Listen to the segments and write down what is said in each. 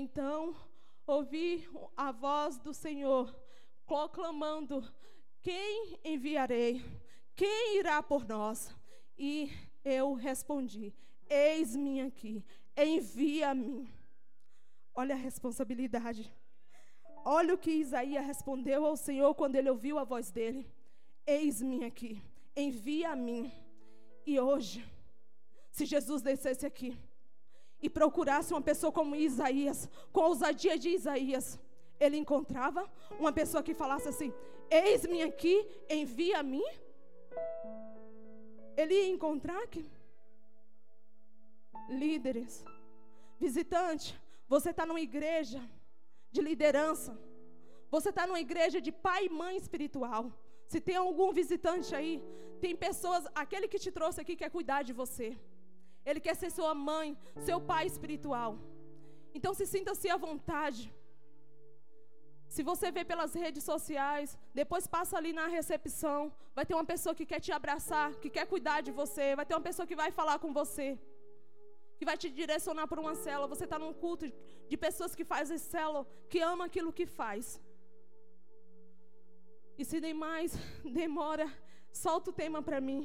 Então ouvi a voz do Senhor proclamando: Quem enviarei? Quem irá por nós? E eu respondi: Eis-me aqui, envia-me. Olha a responsabilidade. Olha o que Isaías respondeu ao Senhor quando ele ouviu a voz dele: Eis-me aqui, envia a mim. E hoje, se Jesus descesse aqui e procurasse uma pessoa como Isaías, com a ousadia de Isaías, ele encontrava uma pessoa que falasse assim: Eis-me aqui, envia a mim. Ele ia encontrar aqui. Líderes, visitante, você está numa igreja de liderança. Você está numa igreja de pai e mãe espiritual. Se tem algum visitante aí, tem pessoas, aquele que te trouxe aqui quer cuidar de você. Ele quer ser sua mãe, seu pai espiritual. Então se sinta-se à vontade. Se você vê pelas redes sociais, depois passa ali na recepção, vai ter uma pessoa que quer te abraçar, que quer cuidar de você, vai ter uma pessoa que vai falar com você que vai te direcionar para uma célula. Você está num culto de pessoas que fazem célula, que ama aquilo que faz. E se nem mais demora, solta o tema para mim.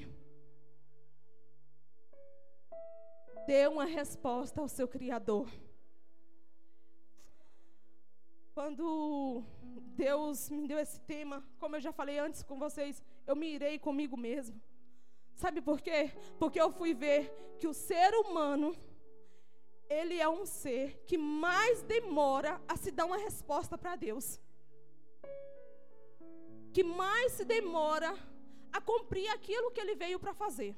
Dê uma resposta ao seu Criador. Quando Deus me deu esse tema, como eu já falei antes com vocês, eu me irei comigo mesmo. Sabe por quê? Porque eu fui ver que o ser humano, ele é um ser que mais demora a se dar uma resposta para Deus. Que mais se demora a cumprir aquilo que ele veio para fazer.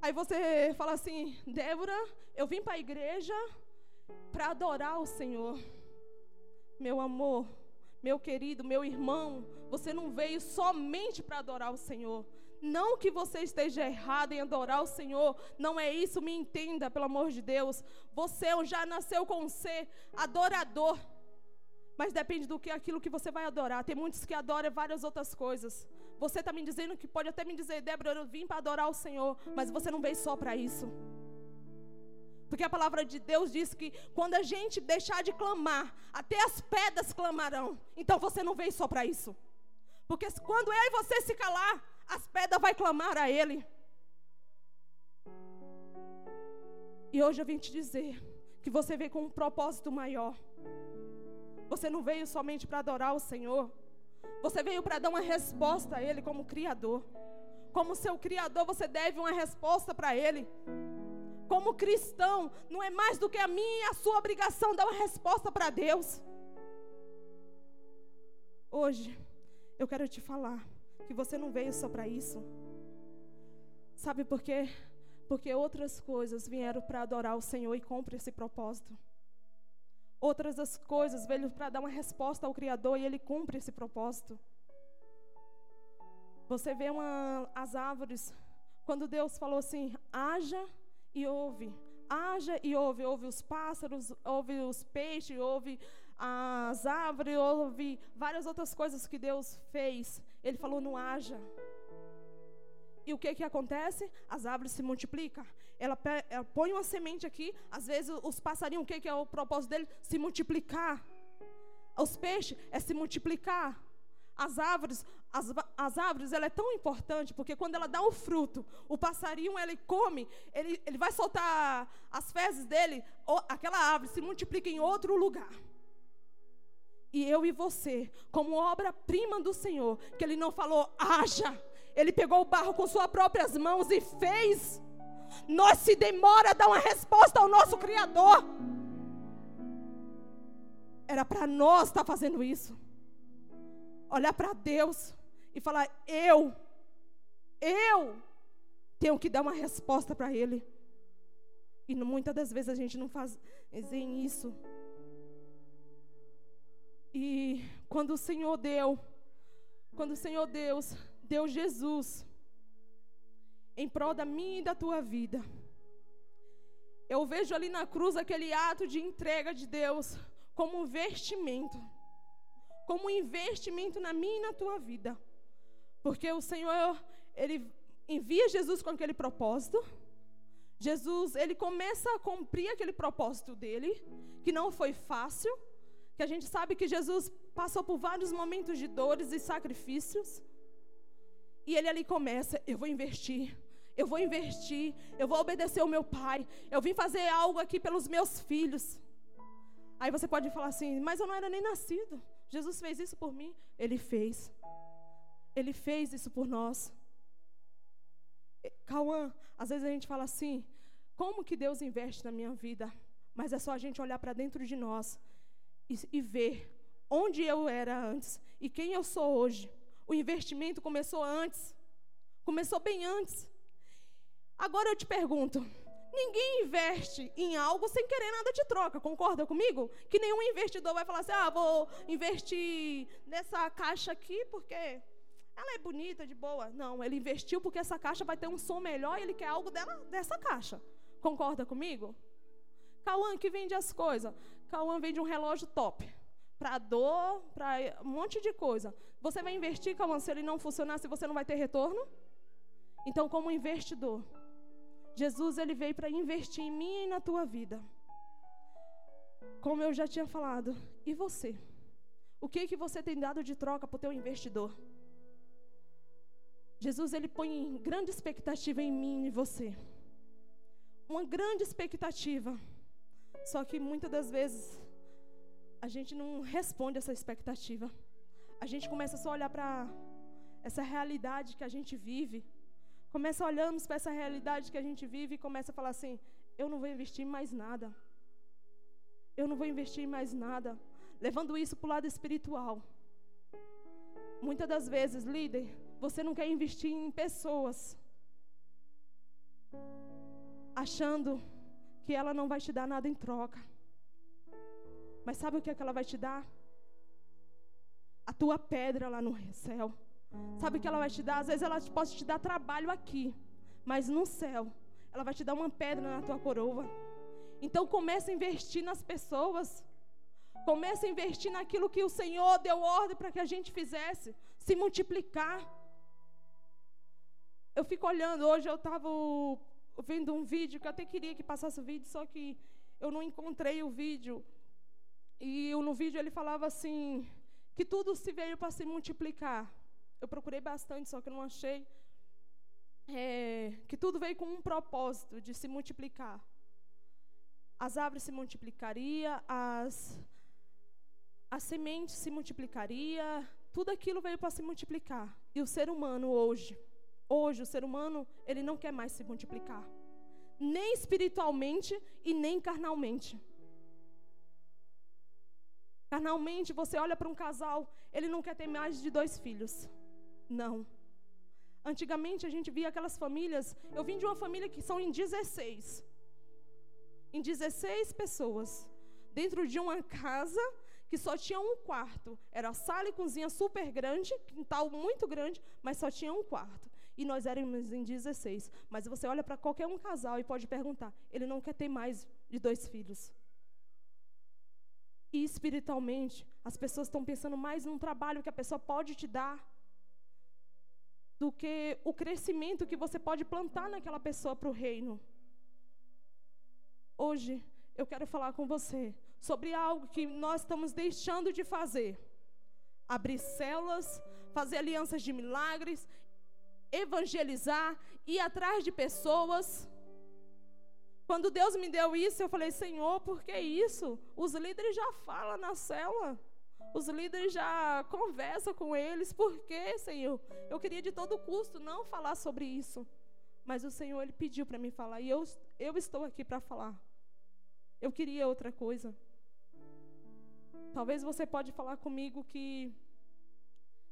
Aí você fala assim, Débora, eu vim para a igreja para adorar o Senhor. Meu amor, meu querido, meu irmão, você não veio somente para adorar o Senhor. Não que você esteja errado em adorar o Senhor, não é isso, me entenda, pelo amor de Deus. Você já nasceu com ser adorador. Mas depende do que aquilo que você vai adorar. Tem muitos que adoram várias outras coisas. Você está me dizendo que pode até me dizer, Débora, eu vim para adorar o Senhor, mas você não veio só para isso. Porque a palavra de Deus diz que quando a gente deixar de clamar, até as pedras clamarão. Então você não veio só para isso. Porque quando eu e você se calar, as pedras vão clamar a Ele. E hoje eu vim te dizer que você veio com um propósito maior. Você não veio somente para adorar o Senhor. Você veio para dar uma resposta a Ele como Criador. Como seu Criador, você deve uma resposta para Ele como cristão, não é mais do que a minha e a sua obrigação dar uma resposta para Deus. Hoje, eu quero te falar que você não veio só para isso. Sabe por quê? Porque outras coisas vieram para adorar o Senhor e cumprir esse propósito. Outras das coisas veio para dar uma resposta ao Criador e Ele cumpre esse propósito. Você vê uma, as árvores, quando Deus falou assim: haja e ouve. Haja e ouve. Ouve os pássaros, ouve os peixes, ouve as árvores, ouve várias outras coisas que Deus fez. Ele falou: não haja. E o que que acontece? As árvores se multiplicam. Ela, ela põe uma semente aqui. Às vezes os passarinhos, o que, que é o propósito dele? Se multiplicar. Os peixes é se multiplicar. As árvores, as, as árvores, ela é tão importante, porque quando ela dá o fruto, o passarinho, ele come, ele, ele vai soltar as fezes dele, ou, aquela árvore se multiplica em outro lugar. E eu e você, como obra-prima do Senhor, que Ele não falou, haja, Ele pegou o barro com suas próprias mãos e fez. Nós se demora a dar uma resposta ao nosso Criador. Era para nós estar tá fazendo isso olhar para Deus e falar: eu, eu tenho que dar uma resposta para Ele. E muitas das vezes a gente não faz isso. E quando o Senhor deu, quando o Senhor Deus deu Jesus em prol da minha e da tua vida, eu vejo ali na cruz aquele ato de entrega de Deus como um vestimento como um investimento na minha e na tua vida. Porque o Senhor, Ele envia Jesus com aquele propósito. Jesus, ele começa a cumprir aquele propósito dele, que não foi fácil, que a gente sabe que Jesus passou por vários momentos de dores e sacrifícios. E ele ali começa: eu vou investir, eu vou investir, eu vou obedecer o meu pai, eu vim fazer algo aqui pelos meus filhos. Aí você pode falar assim: mas eu não era nem nascido. Jesus fez isso por mim. Ele fez. Ele fez isso por nós. Cauã, às vezes a gente fala assim: como que Deus investe na minha vida? Mas é só a gente olhar para dentro de nós e, e ver onde eu era antes e quem eu sou hoje. O investimento começou antes, começou bem antes. Agora eu te pergunto: ninguém investe em algo sem querer nada de troca, concorda comigo? Que nenhum investidor vai falar assim: ah, vou investir nessa caixa aqui porque ela é bonita, de boa. Não, ele investiu porque essa caixa vai ter um som melhor e ele quer algo dela, dessa caixa. Concorda comigo? Cauã que vende as coisas. Cauã vende um relógio top. Para dor, para um monte de coisa. Você vai investir, Cauã, se ele não funcionar, se você não vai ter retorno? Então, como investidor, Jesus ele veio para investir em mim e na tua vida. Como eu já tinha falado, e você? O que que você tem dado de troca para o teu investidor? Jesus ele põe grande expectativa em mim e você. Uma grande expectativa. Só que muitas das vezes a gente não responde essa expectativa. A gente começa só a olhar para essa realidade que a gente vive. Começa olhando para essa realidade que a gente vive e começa a falar assim: eu não vou investir em mais nada. Eu não vou investir em mais nada. Levando isso para o lado espiritual. Muitas das vezes, líder, você não quer investir em pessoas, achando que ela não vai te dar nada em troca. Mas sabe o que, é que ela vai te dar? A tua pedra lá no céu. Sabe o que ela vai te dar? Às vezes ela pode te dar trabalho aqui, mas no céu, ela vai te dar uma pedra na tua coroa. Então comece a investir nas pessoas. Comece a investir naquilo que o Senhor deu ordem para que a gente fizesse, se multiplicar. Eu fico olhando, hoje eu estava vendo um vídeo que eu até queria que passasse o vídeo, só que eu não encontrei o vídeo. E no vídeo ele falava assim, que tudo se veio para se multiplicar. Eu procurei bastante, só que não achei. É, que tudo veio com um propósito de se multiplicar. As árvores se multiplicariam, as, as sementes se multiplicaria, tudo aquilo veio para se multiplicar. E o ser humano hoje, Hoje o ser humano, ele não quer mais se multiplicar. Nem espiritualmente e nem carnalmente. Carnalmente, você olha para um casal, ele não quer ter mais de dois filhos. Não. Antigamente a gente via aquelas famílias, eu vim de uma família que são em 16. Em 16 pessoas. Dentro de uma casa que só tinha um quarto. Era sala e cozinha super grande, quintal muito grande, mas só tinha um quarto e nós éramos em 16. Mas você olha para qualquer um casal e pode perguntar: ele não quer ter mais de dois filhos. E espiritualmente, as pessoas estão pensando mais num trabalho que a pessoa pode te dar do que o crescimento que você pode plantar naquela pessoa para o reino. Hoje, eu quero falar com você sobre algo que nós estamos deixando de fazer. Abrir células, fazer alianças de milagres evangelizar, ir atrás de pessoas. Quando Deus me deu isso, eu falei, Senhor, por que isso? Os líderes já falam na célula. Os líderes já conversam com eles. Por que, Senhor? Eu queria de todo custo não falar sobre isso. Mas o Senhor, Ele pediu para mim falar. E eu, eu estou aqui para falar. Eu queria outra coisa. Talvez você pode falar comigo que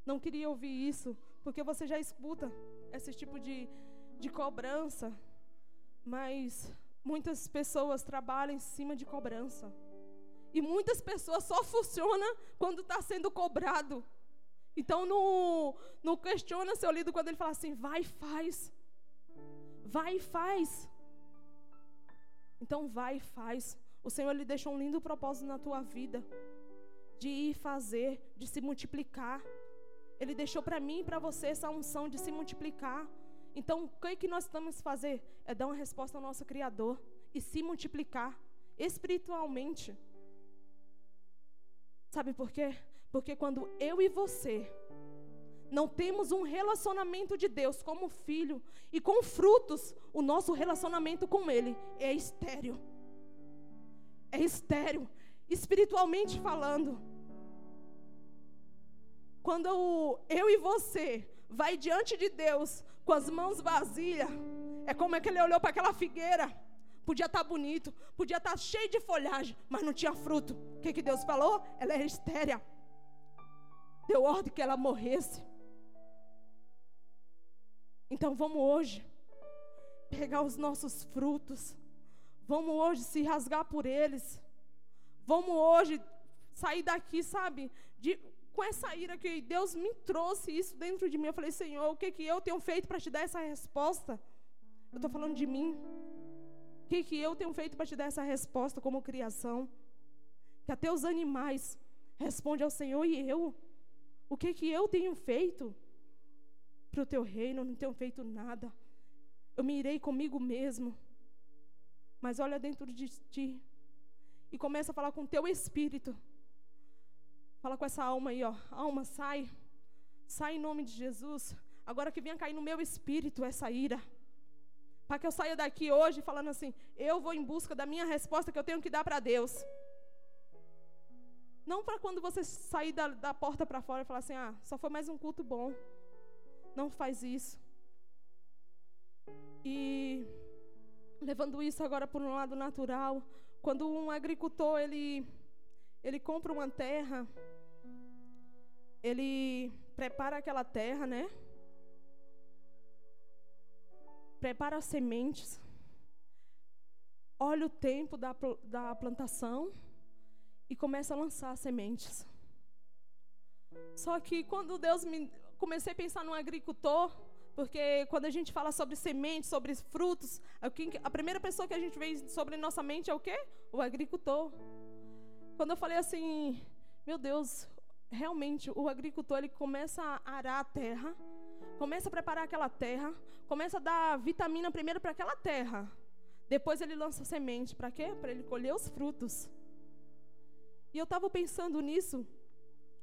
não queria ouvir isso. Porque você já escuta esse tipo de, de cobrança. Mas muitas pessoas trabalham em cima de cobrança. E muitas pessoas só funcionam quando está sendo cobrado. Então não, não questiona seu líder quando ele fala assim, vai e faz. Vai e faz. Então vai e faz. O Senhor lhe deixou um lindo propósito na tua vida. De ir fazer, de se multiplicar. Ele deixou para mim e para você essa unção de se multiplicar. Então, o que, que nós estamos fazer? É dar uma resposta ao nosso Criador e se multiplicar espiritualmente. Sabe por quê? Porque quando eu e você não temos um relacionamento de Deus como filho e com frutos, o nosso relacionamento com Ele é estéreo. É estéreo, espiritualmente falando. Quando eu e você vai diante de Deus com as mãos vazias, é como é que ele olhou para aquela figueira. Podia estar tá bonito, podia estar tá cheio de folhagem, mas não tinha fruto. O que, que Deus falou? Ela era estéreo. Deu ordem que ela morresse. Então vamos hoje pegar os nossos frutos. Vamos hoje se rasgar por eles. Vamos hoje sair daqui, sabe? De, com essa ira que Deus me trouxe isso dentro de mim. Eu falei, Senhor, o que, que eu tenho feito para te dar essa resposta? Eu estou falando de mim. O que, que eu tenho feito para te dar essa resposta como criação? Que até os animais respondem ao Senhor e eu. O que, que eu tenho feito? para o teu reino, não tenho feito nada. Eu me irei comigo mesmo. Mas olha dentro de ti e começa a falar com o teu espírito. Fala com essa alma aí, ó. Alma, sai. Sai em nome de Jesus. Agora que venha cair no meu espírito essa ira. Para que eu saia daqui hoje falando assim: eu vou em busca da minha resposta que eu tenho que dar para Deus. Não para quando você sair da, da porta para fora e falar assim: ah, só foi mais um culto bom não faz isso. E levando isso agora por um lado natural, quando um agricultor ele ele compra uma terra, ele prepara aquela terra, né? Prepara as sementes. Olha o tempo da, da plantação e começa a lançar as sementes. Só que quando Deus me comecei a pensar num agricultor, porque quando a gente fala sobre sementes, sobre frutos, a primeira pessoa que a gente vê sobre nossa mente é o quê? O agricultor. Quando eu falei assim, meu Deus, realmente o agricultor ele começa a arar a terra, começa a preparar aquela terra, começa a dar vitamina primeiro para aquela terra. Depois ele lança semente, para quê? Para ele colher os frutos. E eu estava pensando nisso.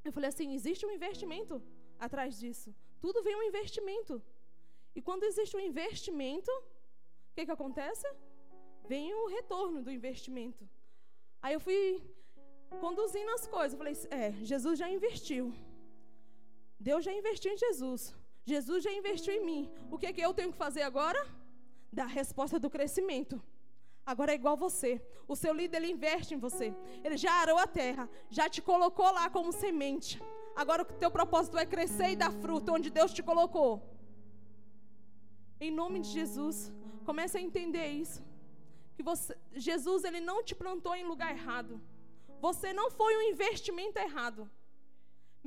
Eu falei assim, existe um investimento atrás disso. Tudo vem um investimento. E quando existe um investimento, o que, que acontece? Vem o retorno do investimento. Aí eu fui conduzindo as coisas. Eu falei, é, Jesus já investiu. Deus já investiu em Jesus. Jesus já investiu em mim. O que, que eu tenho que fazer agora? Dar a resposta do crescimento. Agora é igual você. O seu líder ele investe em você. Ele já arou a terra, já te colocou lá como semente. Agora o teu propósito é crescer e dar fruto onde Deus te colocou. Em nome de Jesus, comece a entender isso. Que você, Jesus ele não te plantou em lugar errado. Você não foi um investimento errado.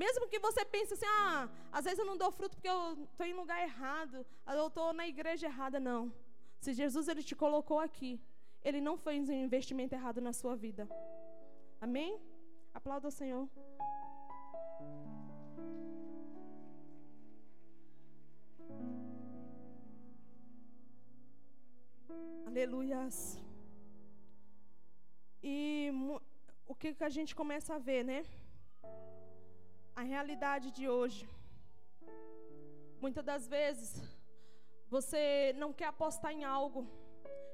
Mesmo que você pense assim, ah, às vezes eu não dou fruto porque eu estou em lugar errado, eu estou na igreja errada, não. Se Jesus ele te colocou aqui, ele não fez um investimento errado na sua vida. Amém? Aplauda o Senhor. Aleluias. E o que, que a gente começa a ver, né? A realidade de hoje. Muitas das vezes, você não quer apostar em algo,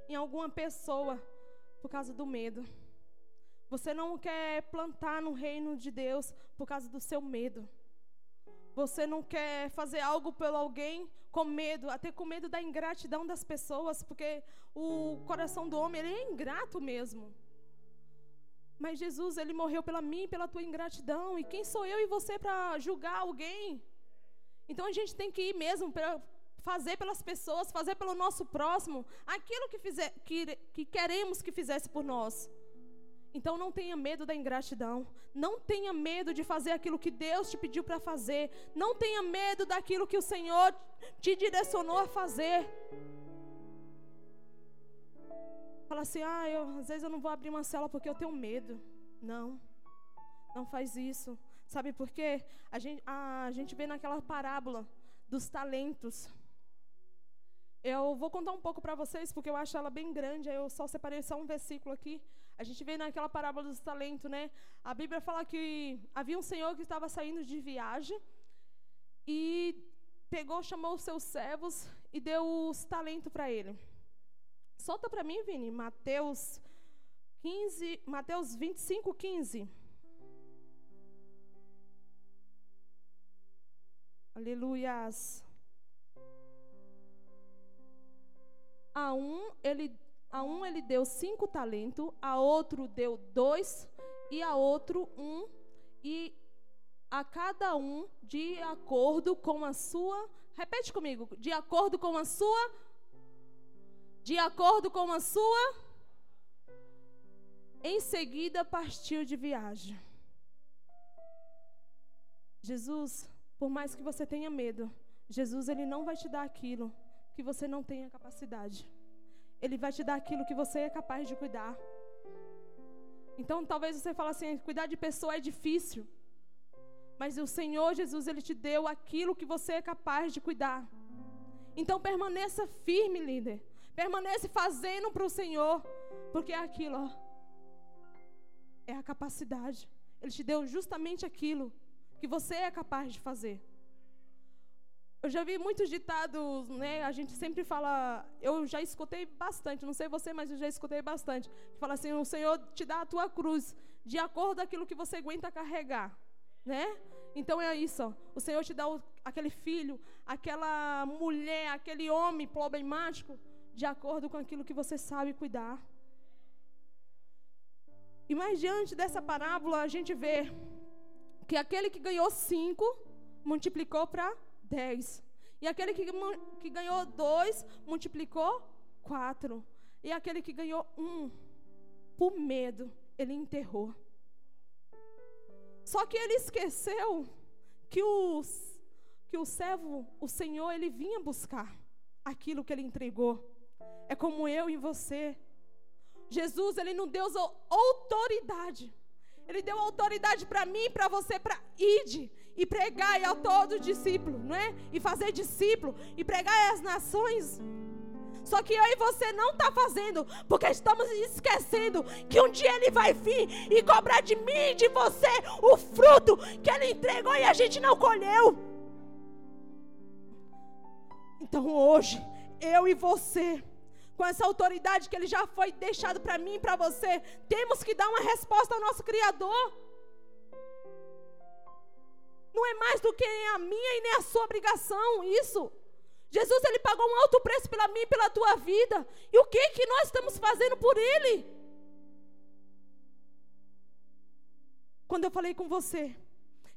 em alguma pessoa, por causa do medo. Você não quer plantar no reino de Deus por causa do seu medo. Você não quer fazer algo pelo alguém com medo, até com medo da ingratidão das pessoas, porque o coração do homem ele é ingrato mesmo. Mas Jesus, ele morreu pela mim, pela tua ingratidão, e quem sou eu e você para julgar alguém? Então a gente tem que ir mesmo para fazer pelas pessoas, fazer pelo nosso próximo, aquilo que, fizer, que, que queremos que fizesse por nós. Então não tenha medo da ingratidão. Não tenha medo de fazer aquilo que Deus te pediu para fazer. Não tenha medo daquilo que o Senhor te direcionou a fazer. Fala assim: "Ah, eu, às vezes eu não vou abrir uma cela porque eu tenho medo". Não. Não faz isso. Sabe por quê? A gente, a, a gente vê naquela parábola dos talentos. Eu vou contar um pouco para vocês, porque eu acho ela bem grande, eu só separei só um versículo aqui. A gente vê naquela parábola dos talentos, né? A Bíblia fala que havia um senhor que estava saindo de viagem e pegou, chamou os seus servos e deu os talentos para ele. Solta para mim, Vini, Mateus 15, Mateus 25, 15. Aleluias. A um ele, a um ele deu cinco talentos, a outro deu dois e a outro um e a cada um de acordo com a sua. Repete comigo. De acordo com a sua. De acordo com a sua. Em seguida partiu de viagem. Jesus, por mais que você tenha medo, Jesus ele não vai te dar aquilo que você não tenha capacidade. Ele vai te dar aquilo que você é capaz de cuidar. Então, talvez você fale assim: cuidar de pessoa é difícil. Mas o Senhor Jesus, Ele te deu aquilo que você é capaz de cuidar. Então, permaneça firme, líder. Permaneça fazendo para o Senhor. Porque é aquilo, ó. É a capacidade. Ele te deu justamente aquilo que você é capaz de fazer. Eu já vi muitos ditados, né? A gente sempre fala, eu já escutei bastante, não sei você, mas eu já escutei bastante. Que fala assim: o Senhor te dá a tua cruz de acordo com aquilo que você aguenta carregar, né? Então é isso. Ó. O Senhor te dá o, aquele filho, aquela mulher, aquele homem problemático, de acordo com aquilo que você sabe cuidar. E mais diante dessa parábola, a gente vê que aquele que ganhou cinco multiplicou para dez. E aquele que, que ganhou dois, multiplicou quatro. E aquele que ganhou um, por medo, ele enterrou. Só que ele esqueceu que, os, que o servo, o Senhor, ele vinha buscar aquilo que ele entregou. É como eu e você. Jesus, ele não deu autoridade. Ele deu autoridade para mim, para você, para ide e pregar a todo discípulo, não é? E fazer discípulo e pregar às nações. Só que eu e você não está fazendo, porque estamos esquecendo que um dia ele vai vir e cobrar de mim e de você o fruto que ele entregou e a gente não colheu. Então hoje, eu e você, com essa autoridade que ele já foi deixado para mim e para você, temos que dar uma resposta ao nosso Criador. Não é mais do que a minha e nem a sua obrigação isso. Jesus ele pagou um alto preço pela mim e pela tua vida. E o que que nós estamos fazendo por ele? Quando eu falei com você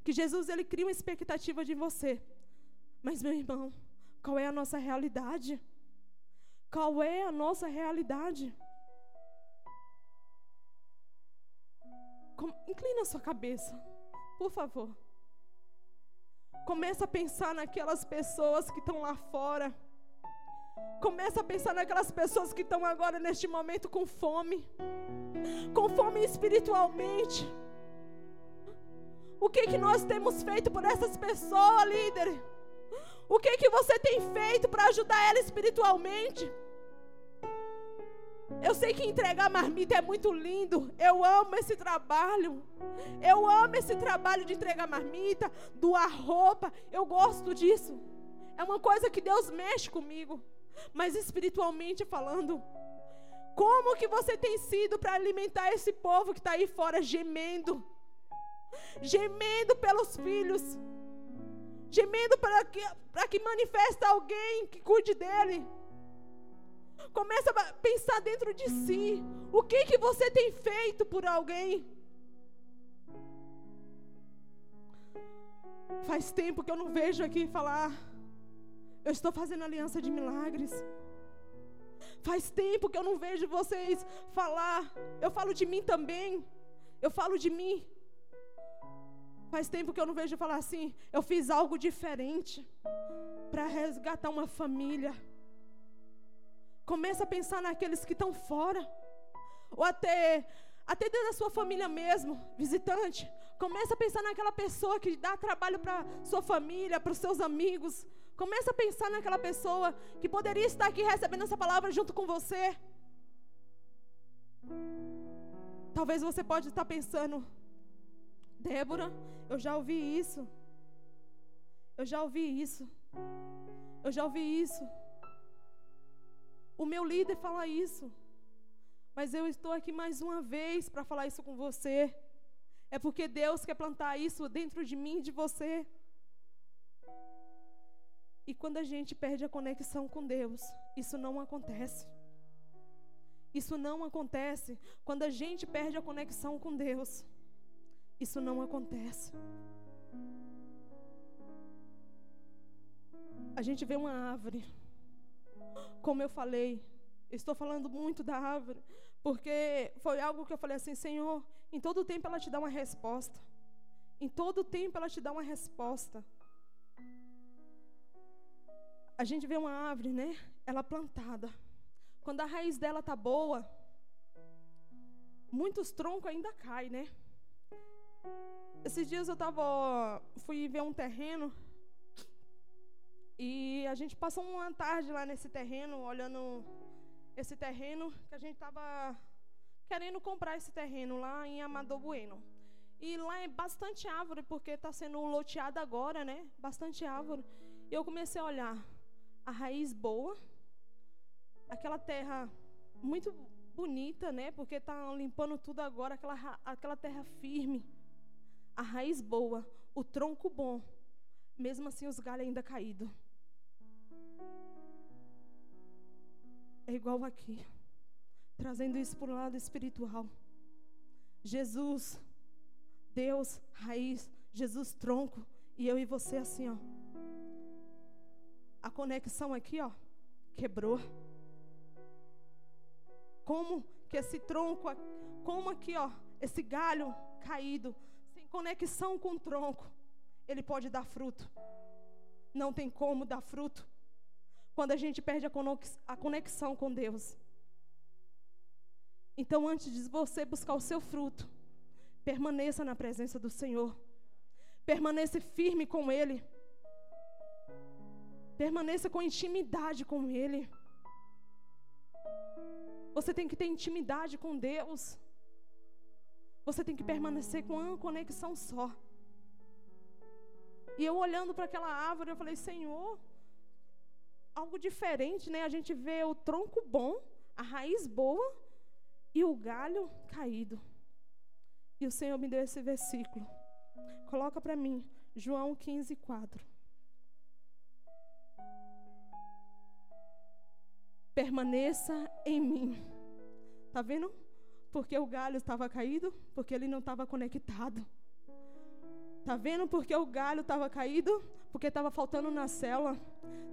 que Jesus ele cria uma expectativa de você. Mas meu irmão, qual é a nossa realidade? Qual é a nossa realidade? Inclina a sua cabeça, por favor. Começa a pensar naquelas pessoas que estão lá fora. Começa a pensar naquelas pessoas que estão agora neste momento com fome. Com fome espiritualmente. O que que nós temos feito por essas pessoas, líder? O que que você tem feito para ajudar ela espiritualmente? Eu sei que entregar marmita é muito lindo. Eu amo esse trabalho. Eu amo esse trabalho de entregar marmita, doar roupa. Eu gosto disso. É uma coisa que Deus mexe comigo. Mas espiritualmente falando, como que você tem sido para alimentar esse povo que está aí fora gemendo? Gemendo pelos filhos. Gemendo para que, para que manifeste alguém que cuide dele. Começa a pensar dentro de si. O que que você tem feito por alguém? Faz tempo que eu não vejo aqui falar. Eu estou fazendo aliança de milagres. Faz tempo que eu não vejo vocês falar. Eu falo de mim também. Eu falo de mim. Faz tempo que eu não vejo falar assim. Eu fiz algo diferente para resgatar uma família. Começa a pensar naqueles que estão fora. Ou até, até dentro da sua família mesmo, visitante. Começa a pensar naquela pessoa que dá trabalho para sua família, para os seus amigos. Começa a pensar naquela pessoa que poderia estar aqui recebendo essa palavra junto com você. Talvez você pode estar pensando, Débora, eu já ouvi isso. Eu já ouvi isso. Eu já ouvi isso. O meu líder fala isso. Mas eu estou aqui mais uma vez para falar isso com você. É porque Deus quer plantar isso dentro de mim e de você. E quando a gente perde a conexão com Deus, isso não acontece. Isso não acontece. Quando a gente perde a conexão com Deus, isso não acontece. A gente vê uma árvore. Como eu falei, estou falando muito da árvore, porque foi algo que eu falei assim, Senhor, em todo tempo ela te dá uma resposta. Em todo tempo ela te dá uma resposta. A gente vê uma árvore, né? Ela plantada. Quando a raiz dela tá boa, muitos troncos ainda caem, né? Esses dias eu tava, fui ver um terreno e a gente passou uma tarde lá nesse terreno, olhando esse terreno que a gente tava querendo comprar esse terreno lá em Amador Bueno. E lá é bastante árvore, porque está sendo loteado agora, né? Bastante árvore. E eu comecei a olhar a raiz boa, aquela terra muito bonita, né? Porque está limpando tudo agora, aquela, aquela terra firme a raiz boa, o tronco bom, mesmo assim os galhos ainda caídos. É igual aqui, trazendo isso para o lado espiritual. Jesus, Deus, raiz, Jesus, tronco, e eu e você assim, ó. A conexão aqui, ó, quebrou. Como que esse tronco, como aqui, ó, esse galho caído conexão com o tronco, ele pode dar fruto. Não tem como dar fruto quando a gente perde a conexão com Deus. Então, antes de você buscar o seu fruto, permaneça na presença do Senhor. Permaneça firme com Ele. Permaneça com intimidade com Ele. Você tem que ter intimidade com Deus. Você tem que permanecer com uma conexão só. E eu olhando para aquela árvore, eu falei, Senhor, algo diferente, né? A gente vê o tronco bom, a raiz boa e o galho caído. E o Senhor me deu esse versículo. Coloca para mim, João 15, 4. Permaneça em mim. Tá vendo? Porque o galho estava caído? Porque ele não estava conectado. Tá vendo porque o galho estava caído? Porque estava faltando na cela.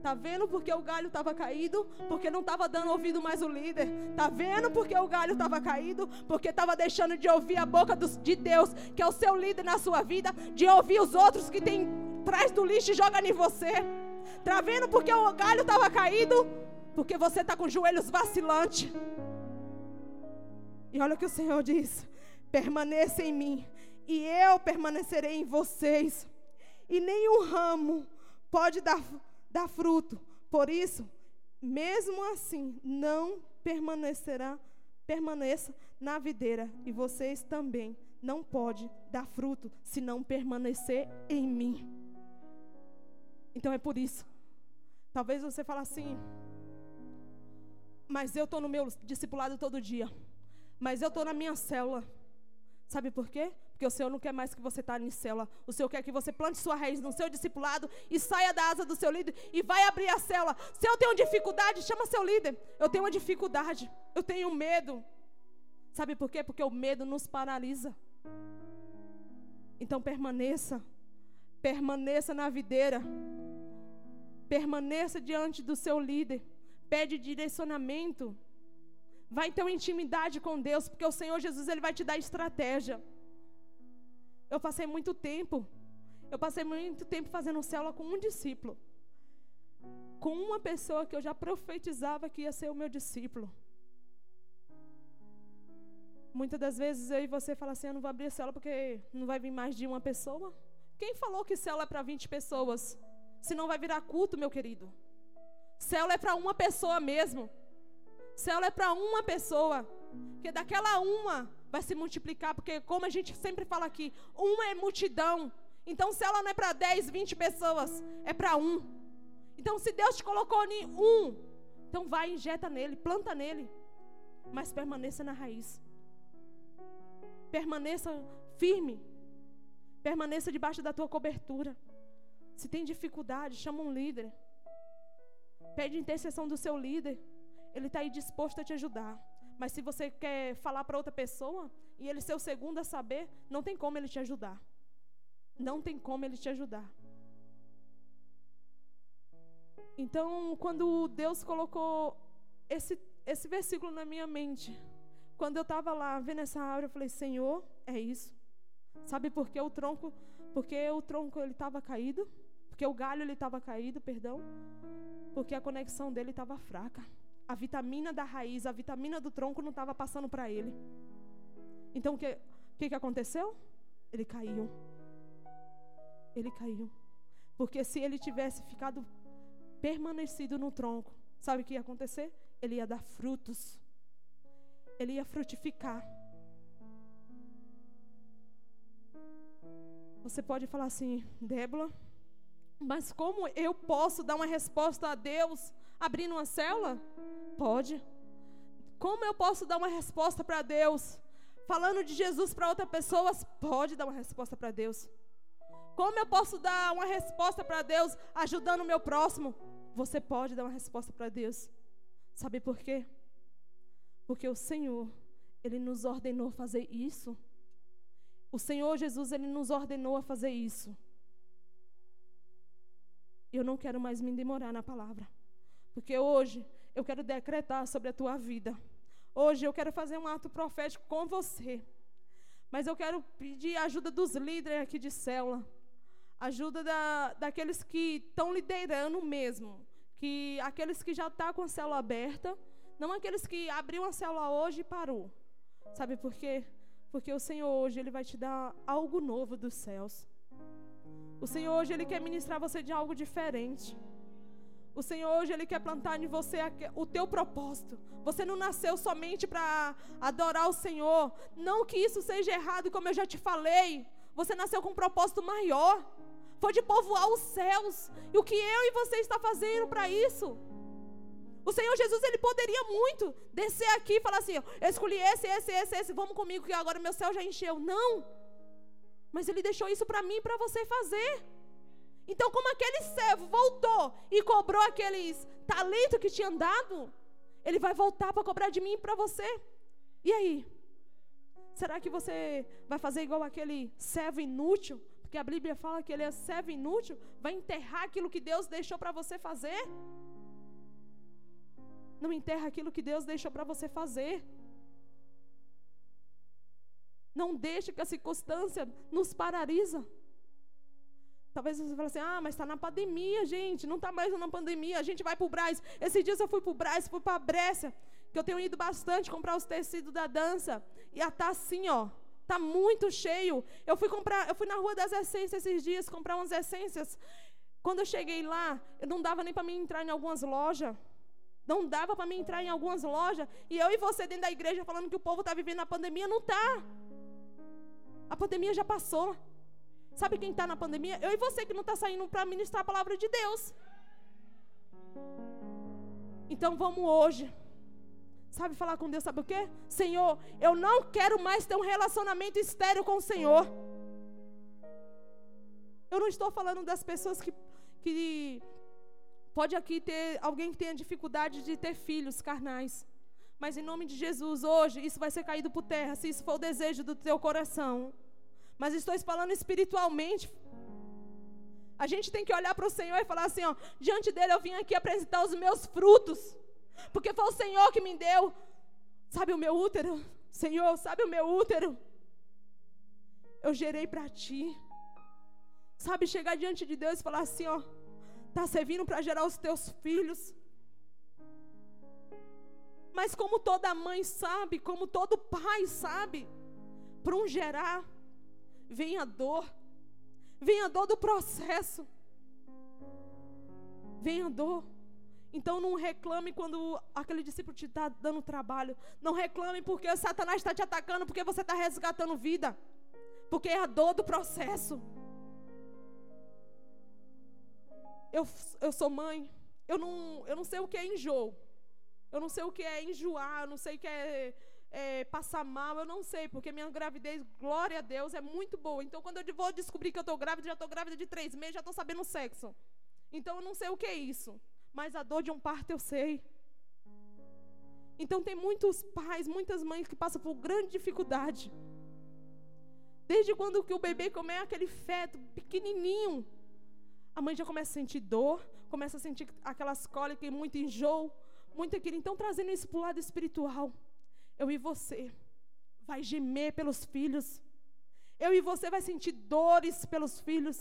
Tá vendo porque o galho estava caído? Porque não estava dando ouvido mais o líder. Tá vendo porque o galho estava caído? Porque estava deixando de ouvir a boca do, de Deus, que é o seu líder na sua vida, de ouvir os outros que tem traz do lixo e joga em você. Tá vendo porque o galho estava caído? Porque você está com os joelhos vacilantes. E olha o que o Senhor diz: permaneça em mim, e eu permanecerei em vocês. E nenhum ramo pode dar, dar fruto. Por isso, mesmo assim, não permanecerá, permaneça na videira, e vocês também não pode dar fruto se não permanecer em mim. Então é por isso. Talvez você fale assim, mas eu estou no meu discipulado todo dia. Mas eu estou na minha célula. Sabe por quê? Porque o Senhor não quer mais que você esteja tá em célula. O Senhor quer que você plante sua raiz no seu discipulado e saia da asa do seu líder e vai abrir a célula. Se eu tenho dificuldade, chama seu líder. Eu tenho uma dificuldade. Eu tenho medo. Sabe por quê? Porque o medo nos paralisa. Então permaneça. Permaneça na videira. Permaneça diante do seu líder. Pede direcionamento. Vai ter uma intimidade com Deus, porque o Senhor Jesus ele vai te dar estratégia. Eu passei muito tempo, eu passei muito tempo fazendo célula com um discípulo. Com uma pessoa que eu já profetizava que ia ser o meu discípulo. Muitas das vezes eu e você fala assim: eu não vou abrir célula porque não vai vir mais de uma pessoa. Quem falou que célula é para 20 pessoas? Senão vai virar culto, meu querido. Célula é para uma pessoa mesmo. Célula é para uma pessoa. Porque daquela uma vai se multiplicar. Porque, como a gente sempre fala aqui, uma é multidão. Então, célula não é para 10, 20 pessoas. É para um. Então, se Deus te colocou em um, então vai, injeta nele, planta nele. Mas permaneça na raiz. Permaneça firme. Permaneça debaixo da tua cobertura. Se tem dificuldade, chama um líder. Pede intercessão do seu líder. Ele está aí disposto a te ajudar. Mas se você quer falar para outra pessoa e ele ser o segundo a saber, não tem como ele te ajudar. Não tem como ele te ajudar. Então, quando Deus colocou esse, esse versículo na minha mente, quando eu estava lá vendo essa árvore, eu falei: Senhor, é isso. Sabe por que o tronco? Porque o tronco ele estava caído, porque o galho ele estava caído, perdão, porque a conexão dele estava fraca. A vitamina da raiz, a vitamina do tronco não estava passando para ele. Então o que, que que aconteceu? Ele caiu. Ele caiu. Porque se ele tivesse ficado permanecido no tronco, sabe o que ia acontecer? Ele ia dar frutos. Ele ia frutificar. Você pode falar assim, Débora, mas como eu posso dar uma resposta a Deus abrindo uma célula? Pode. Como eu posso dar uma resposta para Deus falando de Jesus para outras pessoas? Pode dar uma resposta para Deus. Como eu posso dar uma resposta para Deus ajudando o meu próximo? Você pode dar uma resposta para Deus. Sabe por quê? Porque o Senhor, Ele nos ordenou fazer isso. O Senhor Jesus, Ele nos ordenou a fazer isso. Eu não quero mais me demorar na palavra. Porque hoje eu quero decretar sobre a tua vida. Hoje eu quero fazer um ato profético com você. Mas eu quero pedir a ajuda dos líderes aqui de célula. Ajuda da, daqueles que estão liderando mesmo. Que aqueles que já estão tá com a célula aberta. Não aqueles que abriu a célula hoje e parou. Sabe por quê? Porque o Senhor hoje ele vai te dar algo novo dos céus. O Senhor hoje ele quer ministrar você de algo diferente. O Senhor hoje ele quer plantar em você o teu propósito. Você não nasceu somente para adorar o Senhor. Não que isso seja errado, como eu já te falei. Você nasceu com um propósito maior. Foi de povoar os céus. E o que eu e você está fazendo para isso? O Senhor Jesus, ele poderia muito descer aqui e falar assim: eu escolhi esse, esse, esse, esse, vamos comigo que agora meu céu já encheu. Não. Mas ele deixou isso para mim e para você fazer. Então, como aquele servo voltou e cobrou aqueles talentos que tinha dado, ele vai voltar para cobrar de mim e para você. E aí? Será que você vai fazer igual aquele servo inútil? Porque a Bíblia fala que ele é servo inútil, vai enterrar aquilo que Deus deixou para você fazer? Não enterra aquilo que Deus deixou para você fazer. Não deixe que a circunstância nos paralisa. Talvez você fale assim, ah, mas está na pandemia, gente. Não está mais na pandemia. A gente vai para o Braz. Esses dias eu fui para o Braz, fui para a Brécia, que eu tenho ido bastante comprar os tecidos da dança. E está assim, ó. Está muito cheio. Eu fui comprar, eu fui na Rua das Essências esses dias comprar umas essências. Quando eu cheguei lá, eu não dava nem para mim entrar em algumas lojas. Não dava para mim entrar em algumas lojas. E eu e você dentro da igreja falando que o povo está vivendo a pandemia. Não está. A pandemia já passou. Sabe quem está na pandemia? Eu e você que não está saindo para ministrar a palavra de Deus. Então vamos hoje. Sabe falar com Deus, sabe o quê? Senhor, eu não quero mais ter um relacionamento estéreo com o Senhor. Eu não estou falando das pessoas que, que pode aqui ter alguém que tenha dificuldade de ter filhos carnais. Mas em nome de Jesus, hoje, isso vai ser caído por terra, se isso for o desejo do teu coração mas estou falando espiritualmente. A gente tem que olhar para o Senhor e falar assim: ó, diante dele eu vim aqui apresentar os meus frutos, porque foi o Senhor que me deu. Sabe o meu útero? Senhor, sabe o meu útero? Eu gerei para ti. Sabe, chegar diante de Deus e falar assim: ó, tá servindo para gerar os teus filhos. Mas como toda mãe sabe, como todo pai sabe, para um gerar, vem a dor, vem a dor do processo. Vem a dor. Então não reclame quando aquele discípulo te está dando trabalho. Não reclame porque Satanás está te atacando, porque você está resgatando vida. Porque é a dor do processo. Eu, eu sou mãe. Eu não, eu não sei o que é enjoo. Eu não sei o que é enjoar. Eu não sei o que é, é passar mal. Eu não sei, porque minha gravidez, glória a Deus, é muito boa. Então, quando eu vou descobrir que eu estou grávida, já estou grávida de três meses, já estou sabendo o sexo. Então, eu não sei o que é isso mas a dor de um parto eu sei. Então tem muitos pais, muitas mães que passam por grande dificuldade. Desde quando que o bebê come aquele feto pequenininho, a mãe já começa a sentir dor, começa a sentir aquelas cólicas, muito enjoo, muito aquilo. Então trazendo isso para o lado espiritual, eu e você vai gemer pelos filhos. Eu e você vai sentir dores pelos filhos.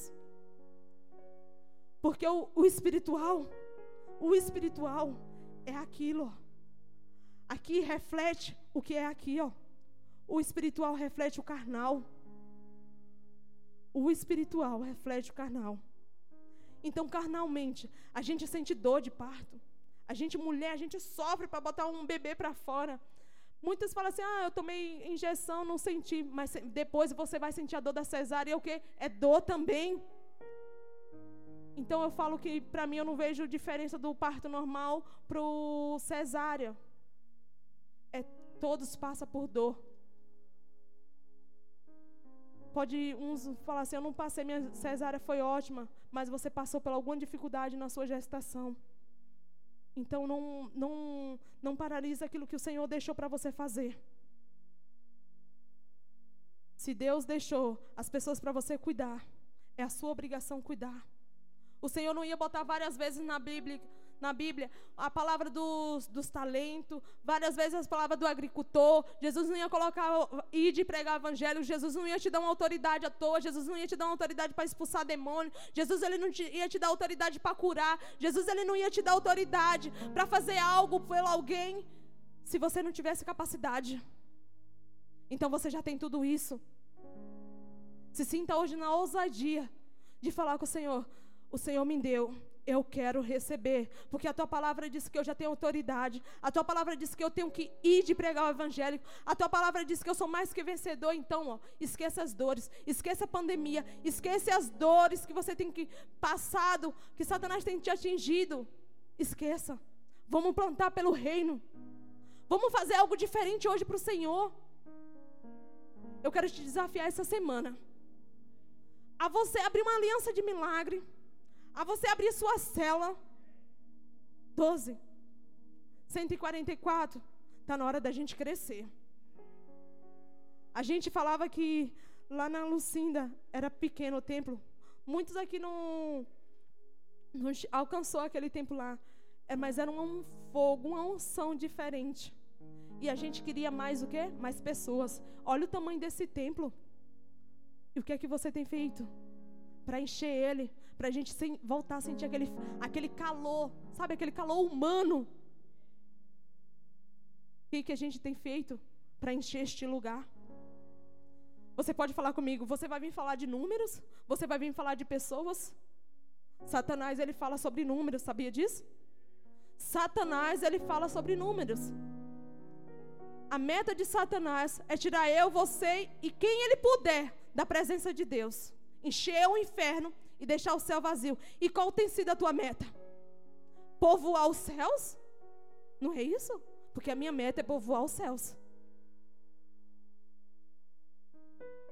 Porque o, o espiritual o espiritual é aquilo. Aqui reflete o que é aqui, ó. O espiritual reflete o carnal. O espiritual reflete o carnal. Então, carnalmente, a gente sente dor de parto. A gente, mulher, a gente sofre para botar um bebê para fora. Muitas falam assim: ah, eu tomei injeção, não senti. Mas depois você vai sentir a dor da cesárea. E o que? É dor também. Então eu falo que para mim eu não vejo diferença do parto normal para o cesárea. É, todos passam por dor. Pode uns falar assim, eu não passei, minha cesárea foi ótima, mas você passou por alguma dificuldade na sua gestação. Então não, não, não paralisa aquilo que o Senhor deixou para você fazer. Se Deus deixou as pessoas para você cuidar, é a sua obrigação cuidar. O Senhor não ia botar várias vezes na Bíblia, na Bíblia a palavra dos, dos talentos, várias vezes as palavras do agricultor. Jesus não ia colocar ir de pregar evangelho. Jesus não ia te dar uma autoridade à toa. Jesus não ia te dar uma autoridade para expulsar demônio. Jesus ele não te, ia te dar autoridade para curar. Jesus ele não ia te dar autoridade para fazer algo pelo alguém se você não tivesse capacidade. Então você já tem tudo isso. Se sinta hoje na ousadia de falar com o Senhor: o Senhor me deu, eu quero receber, porque a tua palavra diz que eu já tenho autoridade, a tua palavra diz que eu tenho que ir de pregar o evangelho, a tua palavra diz que eu sou mais que vencedor, então, ó, esqueça as dores, esqueça a pandemia, esqueça as dores que você tem que passado, que Satanás tem te atingido. Esqueça. Vamos plantar pelo reino. Vamos fazer algo diferente hoje para o Senhor. Eu quero te desafiar essa semana a você abrir uma aliança de milagre a você abrir sua cela. 12. 144. Está na hora da gente crescer. A gente falava que lá na Lucinda era pequeno o templo. Muitos aqui não, não alcançou aquele templo lá. É, mas era um fogo, uma unção diferente. E a gente queria mais o quê? Mais pessoas. Olha o tamanho desse templo. E o que é que você tem feito? Para encher ele, para a gente voltar a sentir aquele, aquele calor, sabe, aquele calor humano. O que, que a gente tem feito para encher este lugar? Você pode falar comigo, você vai vir falar de números? Você vai vir falar de pessoas? Satanás, ele fala sobre números, sabia disso? Satanás, ele fala sobre números. A meta de Satanás é tirar eu, você e quem ele puder da presença de Deus. Encher o inferno e deixar o céu vazio. E qual tem sido a tua meta? Povoar os céus? Não é isso? Porque a minha meta é povoar os céus.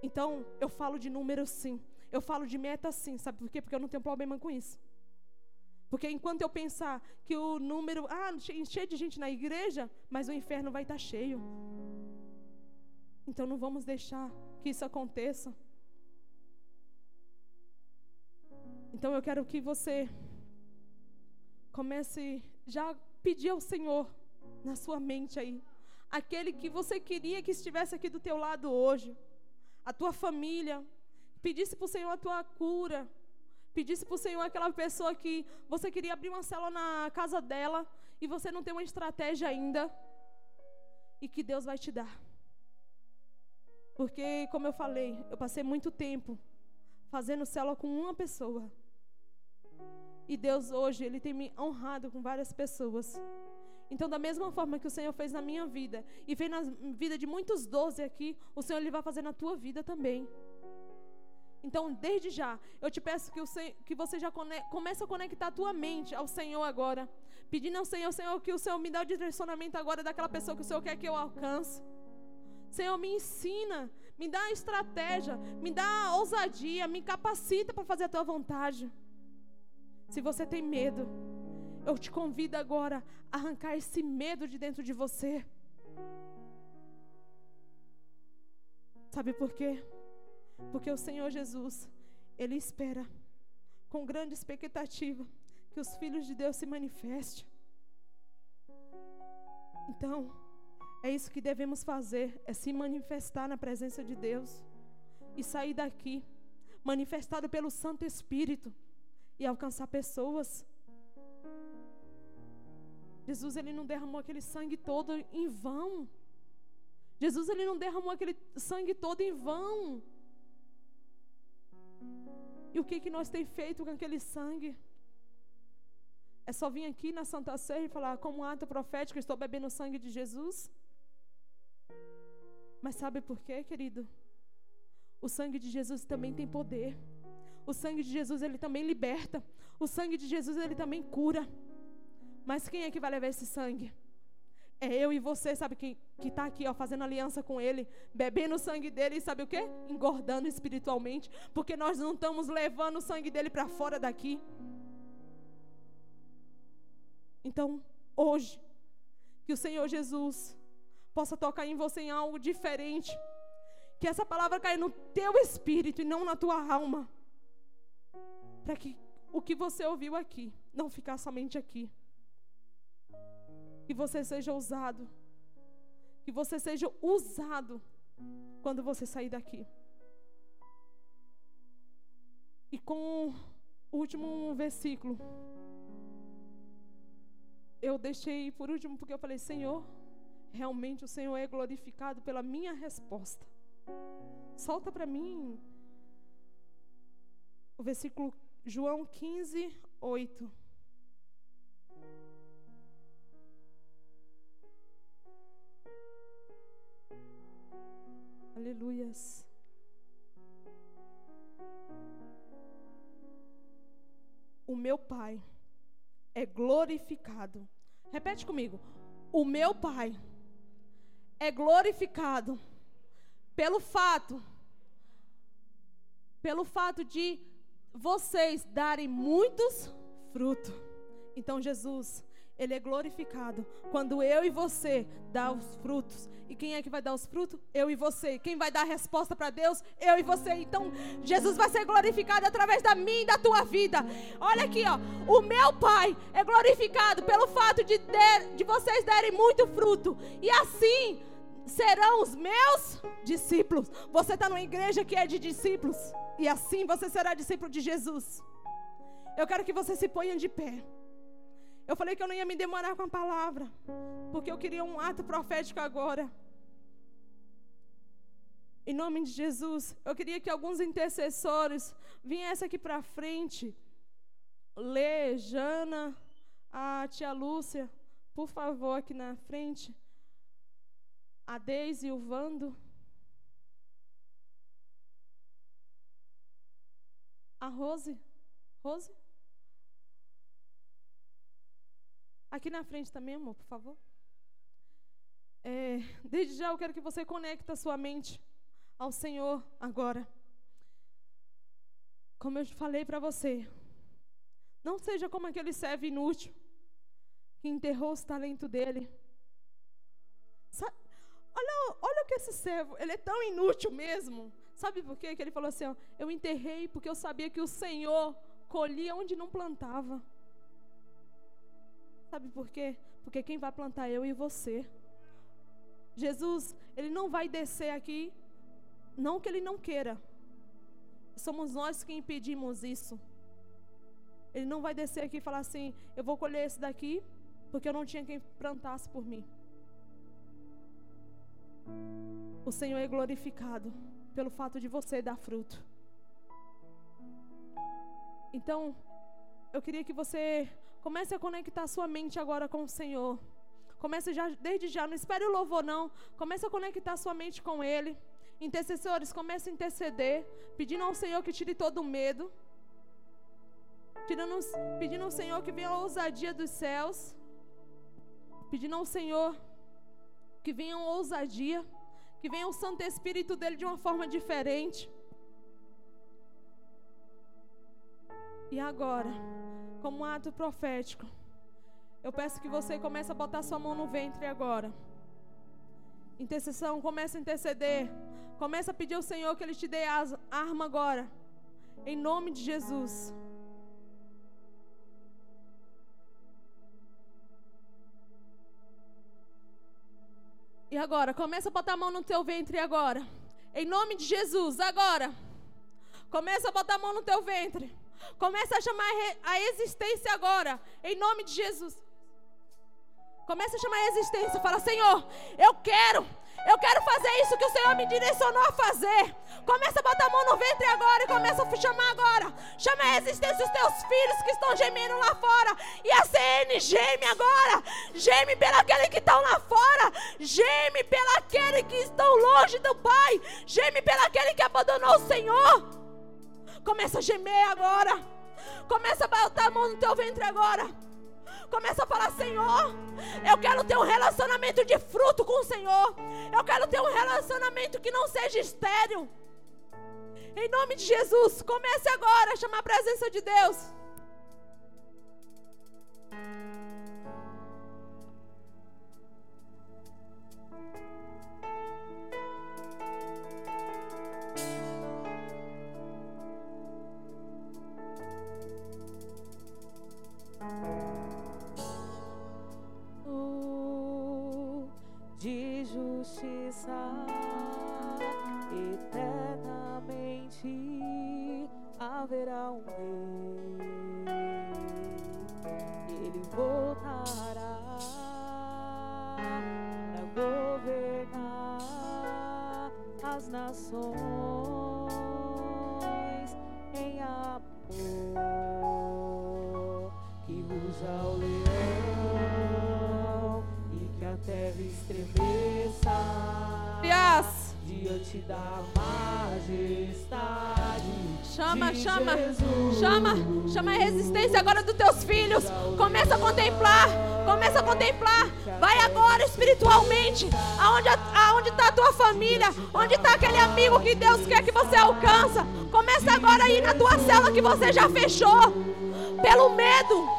Então, eu falo de números sim. Eu falo de meta sim. Sabe por quê? Porque eu não tenho problema com isso. Porque enquanto eu pensar que o número. Ah, cheio de gente na igreja, mas o inferno vai estar cheio. Então não vamos deixar que isso aconteça. Então eu quero que você comece já a pedir ao Senhor na sua mente aí, aquele que você queria que estivesse aqui do teu lado hoje, a tua família, pedisse para o Senhor a tua cura, pedisse para o Senhor aquela pessoa que você queria abrir uma célula na casa dela e você não tem uma estratégia ainda, e que Deus vai te dar. Porque, como eu falei, eu passei muito tempo fazendo célula com uma pessoa. E Deus hoje, Ele tem me honrado com várias pessoas. Então, da mesma forma que o Senhor fez na minha vida e fez na vida de muitos doze aqui, o Senhor Ele vai fazer na tua vida também. Então, desde já, eu te peço que, o que você já comece a conectar a tua mente ao Senhor agora. Pedindo ao Senhor, Senhor, que o Senhor me dê o direcionamento agora daquela pessoa que o Senhor quer que eu alcance. Senhor, me ensina, me dá estratégia, me dá ousadia, me capacita para fazer a tua vontade. Se você tem medo, eu te convido agora a arrancar esse medo de dentro de você. Sabe por quê? Porque o Senhor Jesus, Ele espera com grande expectativa que os filhos de Deus se manifestem. Então, é isso que devemos fazer, é se manifestar na presença de Deus e sair daqui manifestado pelo Santo Espírito e alcançar pessoas. Jesus ele não derramou aquele sangue todo em vão. Jesus ele não derramou aquele sangue todo em vão. E o que que nós tem feito com aquele sangue? É só vir aqui na Santa Ceia e falar como um ato profético, estou bebendo o sangue de Jesus? Mas sabe por quê, querido? O sangue de Jesus também tem poder. O sangue de Jesus ele também liberta. O sangue de Jesus ele também cura. Mas quem é que vai levar esse sangue? É eu e você, sabe, que está aqui, ó, fazendo aliança com Ele, bebendo o sangue dele e sabe o quê? Engordando espiritualmente, porque nós não estamos levando o sangue dele para fora daqui. Então, hoje, que o Senhor Jesus possa tocar em você em algo diferente, que essa palavra caia no teu espírito e não na tua alma, para que o que você ouviu aqui não ficar somente aqui que você seja ousado. Que você seja usado quando você sair daqui. E com o último versículo, eu deixei por último porque eu falei: Senhor, realmente o Senhor é glorificado pela minha resposta. Solta para mim o versículo João 15, 8. Aleluias. O meu Pai é glorificado. Repete comigo. O meu Pai é glorificado pelo fato pelo fato de vocês darem muitos frutos. Então Jesus, ele é glorificado quando eu e você dá os frutos. E quem é que vai dar os frutos? Eu e você. Quem vai dar a resposta para Deus? Eu e você. Então, Jesus vai ser glorificado através da minha e da tua vida. Olha aqui, ó. O meu Pai é glorificado pelo fato de, de vocês derem muito fruto. E assim serão os meus discípulos. Você está numa igreja que é de discípulos. E assim você será discípulo de Jesus. Eu quero que você se ponha de pé. Eu falei que eu não ia me demorar com a palavra, porque eu queria um ato profético agora. Em nome de Jesus, eu queria que alguns intercessores viessem aqui para frente. Lê, Jana, a tia Lúcia, por favor, aqui na frente. A Deise e o Vando. A Rose. Rose? Aqui na frente também, amor, por favor. É, desde já eu quero que você conecte a sua mente ao Senhor agora. Como eu falei para você, não seja como aquele servo inútil que enterrou os talentos dele. Sabe, olha, olha o que esse servo, ele é tão inútil mesmo. Sabe por quê? Que ele falou assim: ó, eu enterrei porque eu sabia que o Senhor colhia onde não plantava. Sabe por quê? Porque quem vai plantar é eu e você. Jesus, ele não vai descer aqui, não que ele não queira. Somos nós que impedimos isso. Ele não vai descer aqui e falar assim: eu vou colher esse daqui, porque eu não tinha quem plantasse por mim. O Senhor é glorificado pelo fato de você dar fruto. Então, eu queria que você comece a conectar sua mente agora com o Senhor. Comece já, desde já, não espere o louvor não. Comece a conectar sua mente com Ele. Intercessores, comece a interceder, pedindo ao Senhor que tire todo o medo. Pedindo ao Senhor que venha a ousadia dos céus. Pedindo ao Senhor que venha a ousadia. Que venha o Santo Espírito dele de uma forma diferente. E agora, como um ato profético, eu peço que você comece a botar sua mão no ventre agora. Intercessão, comece a interceder. Comece a pedir ao Senhor que Ele te dê a arma agora. Em nome de Jesus. Agora, começa a botar a mão no teu ventre agora. Em nome de Jesus, agora. Começa a botar a mão no teu ventre. Começa a chamar a existência agora, em nome de Jesus. Começa a chamar a existência. Fala, Senhor, eu quero, eu quero fazer isso que o Senhor me direcionou a fazer. Começa a botar a mão no ventre agora e começa a chamar agora. Chama a existência os teus filhos que estão gemendo lá fora. E a CN geme agora. Geme pelaquele que estão lá fora. Geme pelaquele que estão longe do Pai. Geme pelaquele que abandonou o Senhor. Começa a gemer agora. Começa a botar a mão no teu ventre agora. Começa a falar, Senhor, eu quero ter um relacionamento de fruto com o Senhor. Eu quero ter um relacionamento que não seja estéril. Em nome de Jesus, comece agora a chamar a presença de Deus. Justiça eternamente haverá um rei. Ele voltará para governar as nações em amor. Que ruja o leão e que a terra estremeça Yes. diante da majestade. Chama, chama, chama, chama a resistência agora dos teus filhos. Começa a contemplar, começa a contemplar. Vai agora espiritualmente, aonde aonde está a tua família, onde está aquele amigo que Deus quer que você alcança. Começa agora a ir na tua cela que você já fechou. Pelo medo,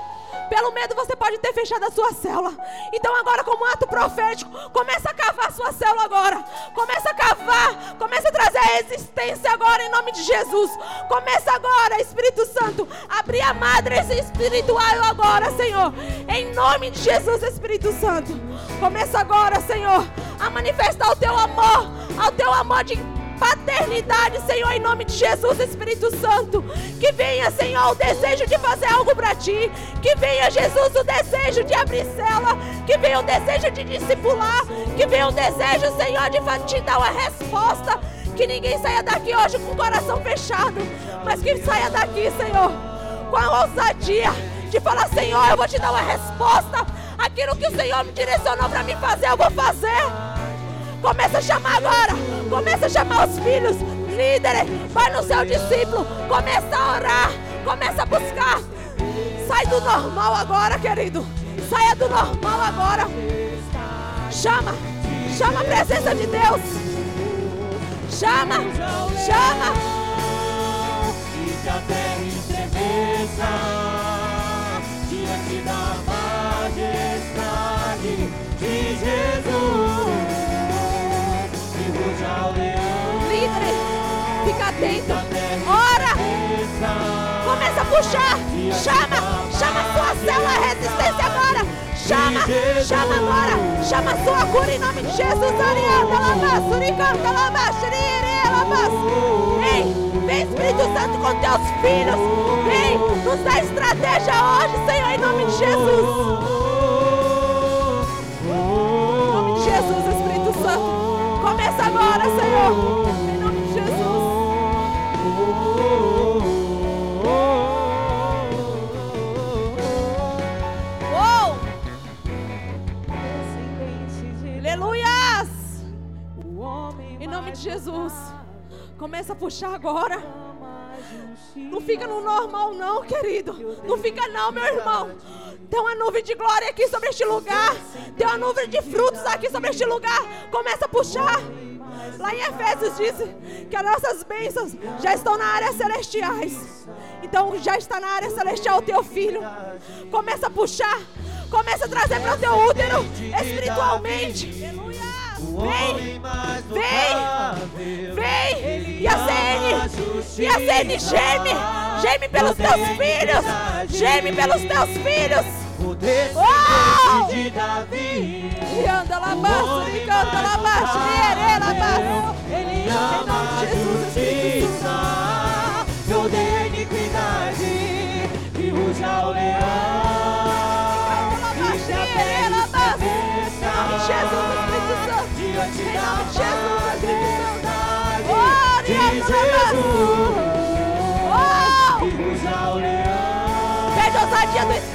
pelo medo você pode ter fechado a sua célula. Então agora como ato profético, começa a cavar a sua célula agora. Começa a cavar, começa a trazer a existência agora em nome de Jesus. Começa agora, Espírito Santo, abrir a madre espiritual agora, Senhor. Em nome de Jesus, Espírito Santo. Começa agora, Senhor, a manifestar o teu amor, ao teu amor de paternidade, Senhor, em nome de Jesus, Espírito Santo. Que venha, Senhor, o desejo de fazer algo para ti. Que venha, Jesus, o desejo de abrir cela. Que venha o desejo de discipular. Que venha o desejo, Senhor, de te dar uma resposta. Que ninguém saia daqui hoje com o coração fechado, mas que saia daqui, Senhor, com a ousadia de falar: Senhor, eu vou te dar uma resposta. Aquilo que o Senhor me direcionou para mim fazer, eu vou fazer. Começa a chamar agora. Começa a chamar os filhos, líderes. Vai no seu discípulo. Começa a orar. Começa a buscar. Sai do normal agora, querido. Saia do normal agora. Chama. Chama a presença de Deus. Chama. Chama. Que a terra terra Ora. Começa a puxar. Chama. Chama a sua célula resistência agora. Chama. Chama agora. Chama a sua cura em nome de Jesus. Vem. Vem, Espírito Santo, com teus filhos. Vem. Nos dá estratégia hoje, Senhor, em nome de Jesus. Em nome de Jesus, Espírito Santo. Começa agora, Senhor. Começa a puxar agora. Não fica no normal, não, querido. Não fica, não, meu irmão. Tem uma nuvem de glória aqui sobre este lugar. Tem uma nuvem de frutos aqui sobre este lugar. Começa a puxar. Lá em Efésios diz que as nossas bênçãos já estão na área celestiais. Então já está na área celestial o teu filho. Começa a puxar. Começa a trazer para o teu útero espiritualmente. Vem, vem, vem. E a CN, e a CN geme, geme pelos teus filhos, geme pelos teus filhos. Oh! E anda lá baixo, e canta lá baixo, e lá baixo. De Jesus, justiça, eu dei iniquidade. E ruja o leão.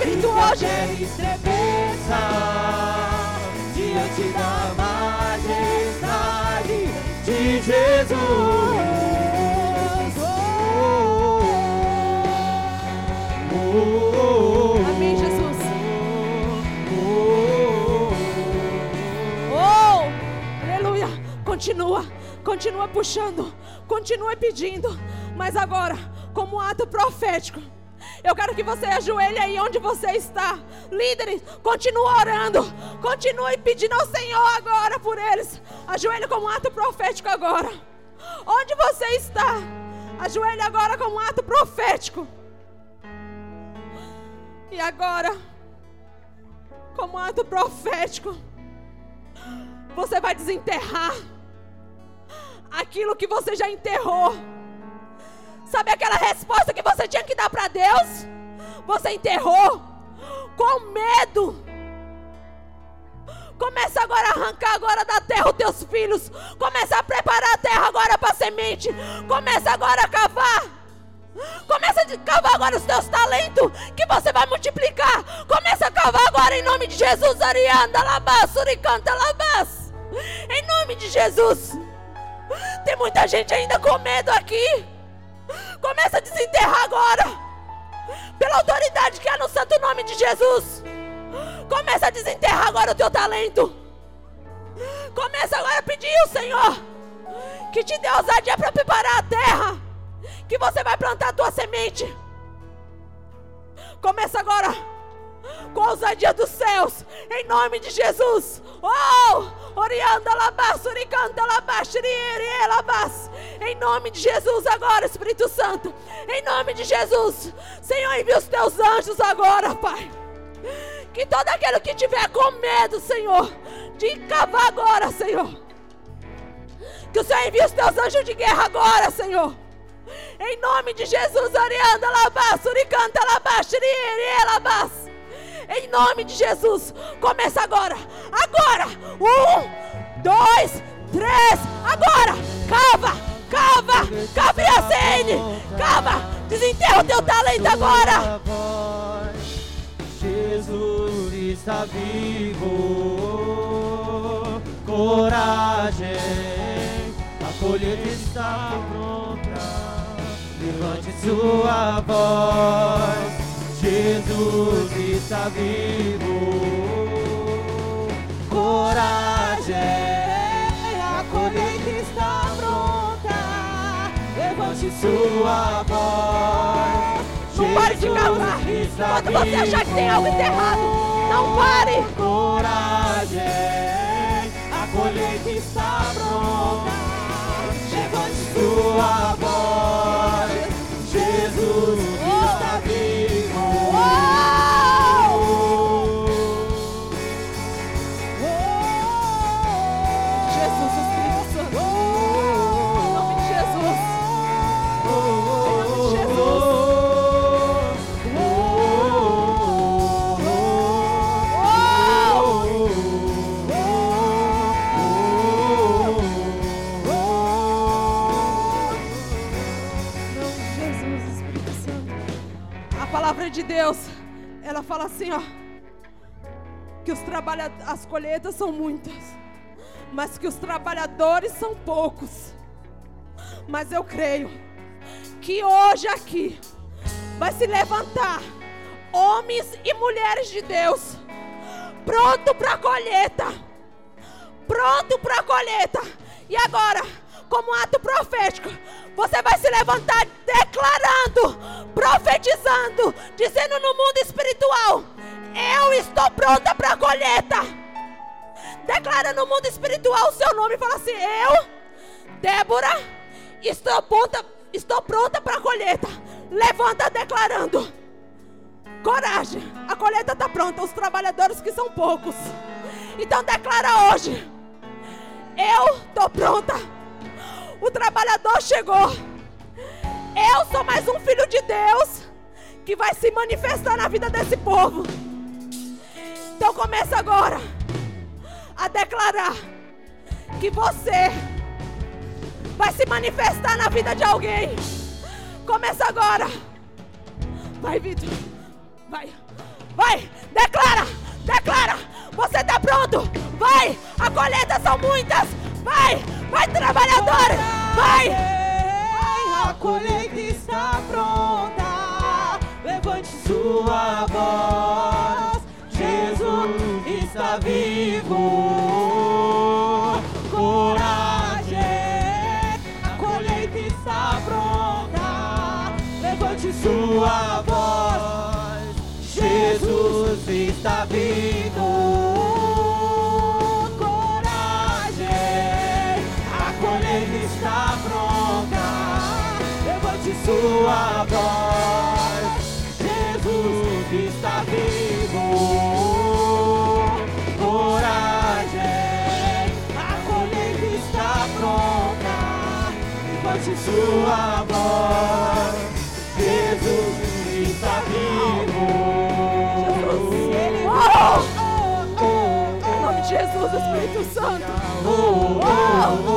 Espírito hoje. estremeça diante da majestade de Jesus. Oh, oh, oh, Amém, Jesus. Oh! Aleluia. Continua, continua puxando, continua pedindo. Mas agora, como ato profético, eu quero que você ajoelhe aí onde você está. Líderes, continue orando. Continue pedindo ao Senhor agora por eles. Ajoelhe como ato profético agora. Onde você está? Ajoelhe agora como ato profético. E agora, como ato profético, você vai desenterrar aquilo que você já enterrou. Sabe aquela resposta que você tinha que dar para Deus? Você enterrou com medo. Começa agora a arrancar agora da terra os teus filhos. Começa a preparar a terra agora para semente. Começa agora a cavar. Começa a cavar agora os teus talentos que você vai multiplicar. Começa a cavar agora em nome de Jesus. Arianda, labás, suricanta, labás. Em nome de Jesus. Tem muita gente ainda com medo aqui. Começa a desenterrar agora. Pela autoridade que há no santo nome de Jesus. Começa a desenterrar agora o teu talento. Começa agora a pedir ao Senhor que te dê ousadia para preparar a terra. Que você vai plantar a tua semente. Começa agora com a ousadia dos céus, em nome de Jesus. Oh, orianda labas, oricanta labas, labas. Em nome de Jesus agora, Espírito Santo. Em nome de Jesus. Senhor, envia os teus anjos agora, Pai. Que todo aquele que tiver com medo, Senhor, de cavar agora, Senhor. Que o Senhor envie os teus anjos de guerra agora, Senhor. Em nome de Jesus, Arianda Labas, Uricanta Labas, Labas. Em nome de Jesus, começa agora. Agora. Um, dois, três. Agora. Cava, cava, cava e acende. Cava, desenterra o teu talento agora. Jesus está vivo, coragem, a colheita está pronta. Levante sua voz, Jesus está vivo, coragem, a colheita está pronta. Levante sua voz. Não pare de cavar. Quando você achar que tem algo enterrado, não pare. Coragem, a colheita está pronta. Levante sua voz, de Deus, ela fala assim, ó, que os trabalha as colheitas são muitas, mas que os trabalhadores são poucos. Mas eu creio que hoje aqui vai se levantar homens e mulheres de Deus pronto para a colheita. Pronto para a colheita. E agora, como ato profético, você vai se levantar declarando, profetizando, dizendo no mundo espiritual: Eu estou pronta para a colheita. Declara no mundo espiritual o seu nome e fala assim: Eu, Débora, estou pronta, estou pronta para a colheita. Levanta declarando. Coragem, a colheita está pronta, os trabalhadores que são poucos. Então declara hoje: Eu estou pronta. O trabalhador chegou. Eu sou mais um filho de Deus que vai se manifestar na vida desse povo. Então começa agora a declarar que você vai se manifestar na vida de alguém. Começa agora. Vai, Vitor. Vai. Vai. Declara. Declara. Você está pronto. Vai. A colheita são muitas. Vai. Vai, trabalhador. Vai. A colheita está pronta. Levante sua voz. Jesus está vivo. Coragem. A colheita está pronta. Levante sua voz. Jesus está vivo. Sua voz. Jesus está vivo. Coragem. A colheita está pronta. Levante sua voz. Jesus está vivo. Em nome de Jesus, Espírito Santo. Oh, oh, oh,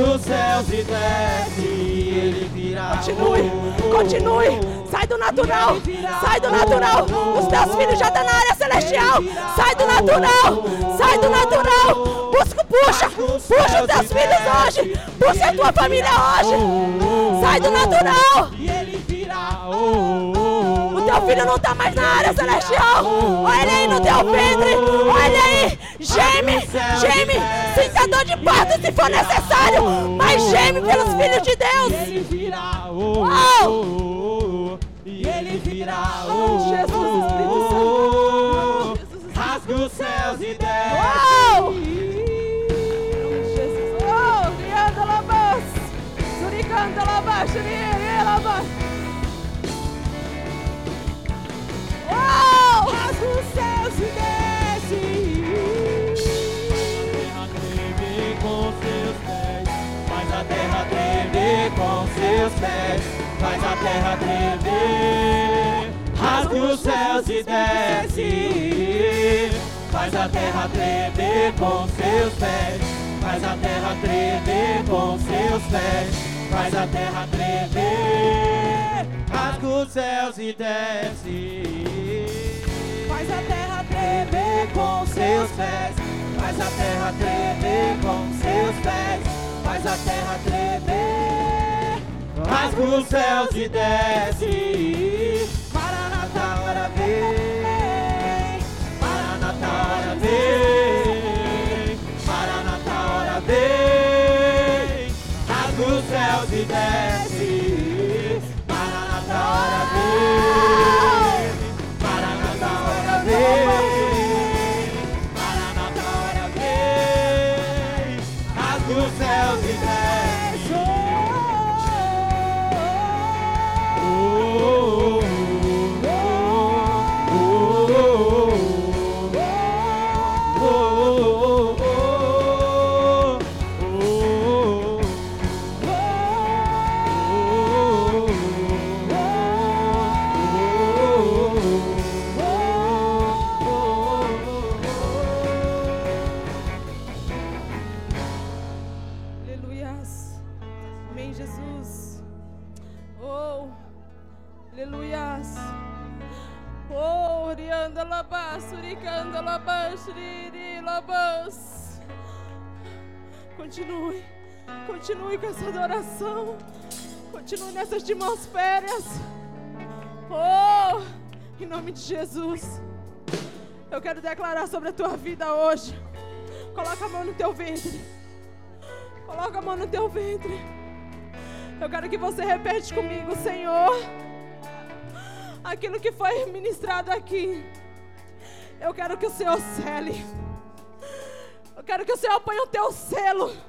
os céus e desce. Ele virá. Continue, continue. Sai do natural. Sai do natural. Os teus filhos já estão na área celestial. Sai do natural. Sai do natural. Busca, puxa. Puxa os teus filhos hoje. Puxa a tua família hoje. Sai do natural. E ele virá. Teu filho não está mais na área celestial. Olha aí no teu ventre. Olha aí. Geme, geme. Sinta dor de parto se for necessário. Mas geme pelos filhos de E Deus. ele virá. Oh, oh, oh, oh, e ele virá. Oh, Jesus, Espírito Santo. rasga os céus e desce. Jesus. Oh, rianda labas. Suricanda labas. Rianda labas. Faz a terra tremer. Rasga os céus e desce. Faz a terra tremer com seus pés. Faz a terra tremer com seus pés. Faz a terra tremer. Rasga os céus e desce. Faz a terra tremer com seus pés. Faz a terra tremer com seus pés. Faz a terra tremer. Rasga os céus e desce. Maranata, hora vem. Maranata, hora vem. Maranata, hora vem. Rasga os céus e desce. Continue, continue com essa adoração. Continue nessas atmosferas. Oh, em nome de Jesus. Eu quero declarar sobre a tua vida hoje. Coloca a mão no teu ventre. Coloca a mão no teu ventre. Eu quero que você repete comigo, Senhor. Aquilo que foi ministrado aqui. Eu quero que o Senhor cele. Eu quero que o Senhor ponha o teu selo.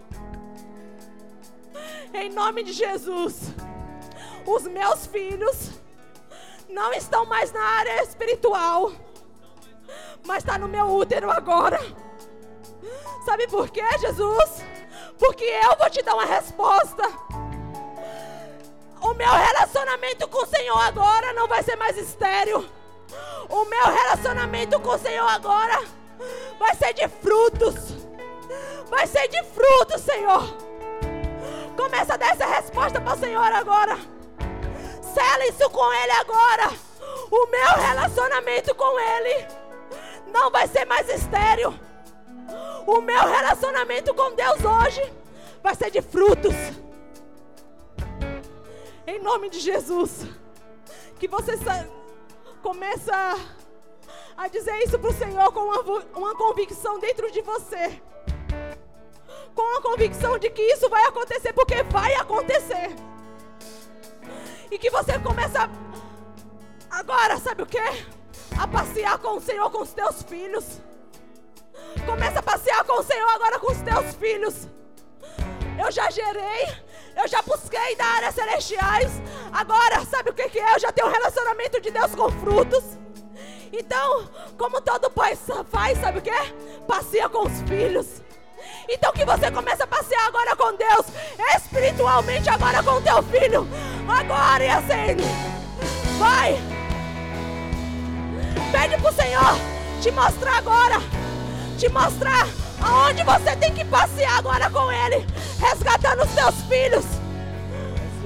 Em nome de Jesus. Os meus filhos não estão mais na área espiritual, mas está no meu útero agora. Sabe por quê, Jesus? Porque eu vou te dar uma resposta. O meu relacionamento com o Senhor agora não vai ser mais estéreo. O meu relacionamento com o Senhor agora vai ser de frutos. Vai ser de frutos, Senhor. Começa a dar essa resposta para o Senhor agora. Sela isso com Ele agora. O meu relacionamento com Ele não vai ser mais estéreo. O meu relacionamento com Deus hoje vai ser de frutos. Em nome de Jesus. Que você começa a dizer isso para o Senhor com uma, uma convicção dentro de você. Com a convicção de que isso vai acontecer, porque vai acontecer. E que você começa agora, sabe o que? A passear com o Senhor com os teus filhos. Começa a passear com o Senhor agora com os teus filhos. Eu já gerei, eu já busquei da área celestiais. Agora, sabe o que, que é? Eu já tenho um relacionamento de Deus com frutos. Então, como todo pai faz, sabe o que? Passeia com os filhos. Então que você comece a passear agora com Deus, espiritualmente agora com teu filho. Agora e assim. Vai. Pede pro Senhor te mostrar agora. Te mostrar aonde você tem que passear agora com Ele. Resgatando os teus filhos.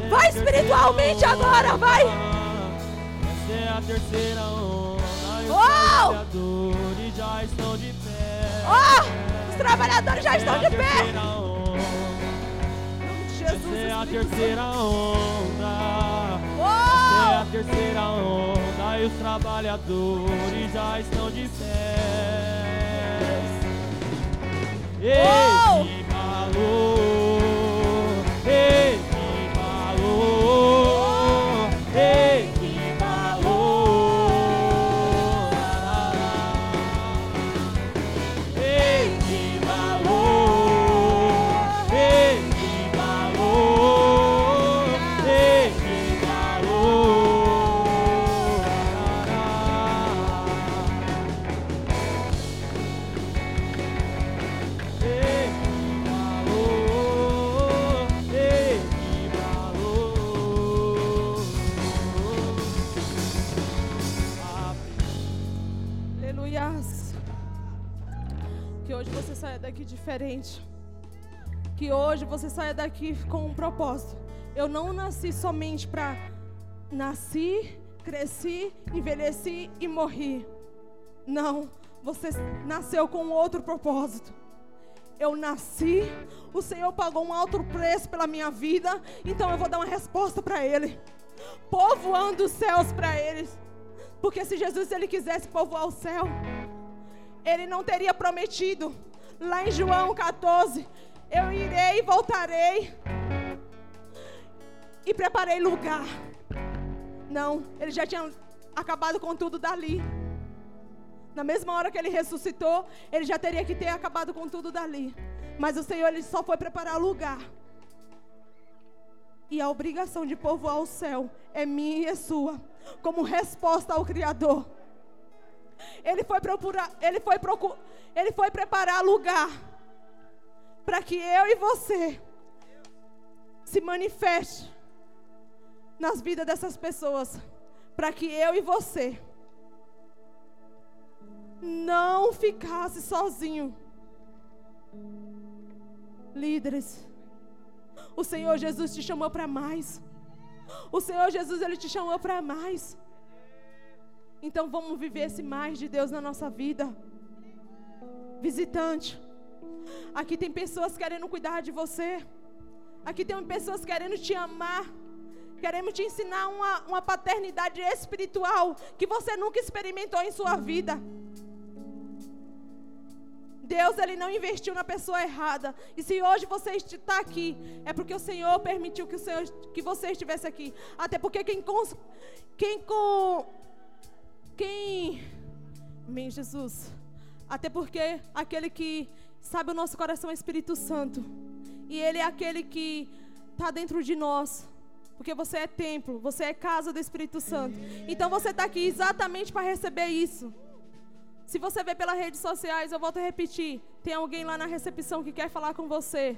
Vai espiritualmente agora, vai. Essa é a terceira onda. Oh! já estão de pé. Oh! Os trabalhadores já estão de pé. Essa é a terceira onda. Essa é a terceira onda. E os trabalhadores já estão de pé. Diferente. Que hoje você saia daqui com um propósito. Eu não nasci somente para nasci, cresci, envelheci e morri. Não, você nasceu com outro propósito. Eu nasci, o Senhor pagou um alto preço pela minha vida, então eu vou dar uma resposta para Ele, povoando os céus para eles. Porque se Jesus ele quisesse povoar o céu, Ele não teria prometido lá em João 14: Eu irei e voltarei e preparei lugar. Não, ele já tinha acabado com tudo dali. Na mesma hora que ele ressuscitou, ele já teria que ter acabado com tudo dali. Mas o Senhor ele só foi preparar lugar. E a obrigação de povoar o céu é minha e é sua, como resposta ao Criador. Ele foi procurar, ele foi procurar, ele foi preparar lugar para que eu e você se manifeste nas vidas dessas pessoas, para que eu e você não ficasse sozinho. Líderes, o Senhor Jesus te chamou para mais. O Senhor Jesus ele te chamou para mais. Então vamos viver esse mais de Deus na nossa vida. Visitante. Aqui tem pessoas querendo cuidar de você. Aqui tem pessoas querendo te amar. Queremos te ensinar uma, uma paternidade espiritual que você nunca experimentou em sua vida. Deus ele não investiu na pessoa errada. E se hoje você está aqui, é porque o Senhor permitiu que, o Senhor, que você estivesse aqui. Até porque quem quem com quem Amém, Jesus. Até porque aquele que sabe o nosso coração é Espírito Santo. E ele é aquele que está dentro de nós. Porque você é templo, você é casa do Espírito Santo. Então você está aqui exatamente para receber isso. Se você vê pelas redes sociais, eu volto a repetir: tem alguém lá na recepção que quer falar com você.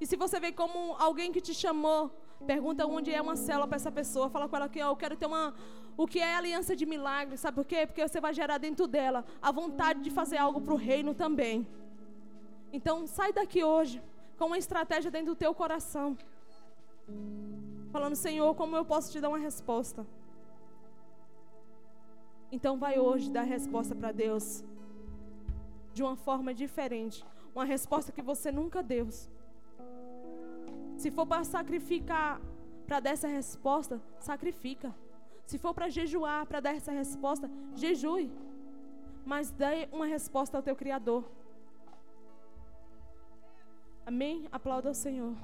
E se você vê como alguém que te chamou, pergunta onde é uma célula para essa pessoa, fala com ela que eu quero ter uma o que é aliança de milagre, sabe por quê? Porque você vai gerar dentro dela a vontade de fazer algo para o reino também. Então, sai daqui hoje com uma estratégia dentro do teu coração. Falando, Senhor, como eu posso te dar uma resposta? Então vai hoje dar resposta para Deus de uma forma diferente, uma resposta que você nunca deu. Se for para sacrificar para dar essa resposta, sacrifica. Se for para jejuar para dar essa resposta, jejue. Mas dê uma resposta ao teu Criador. Amém? Aplauda o Senhor.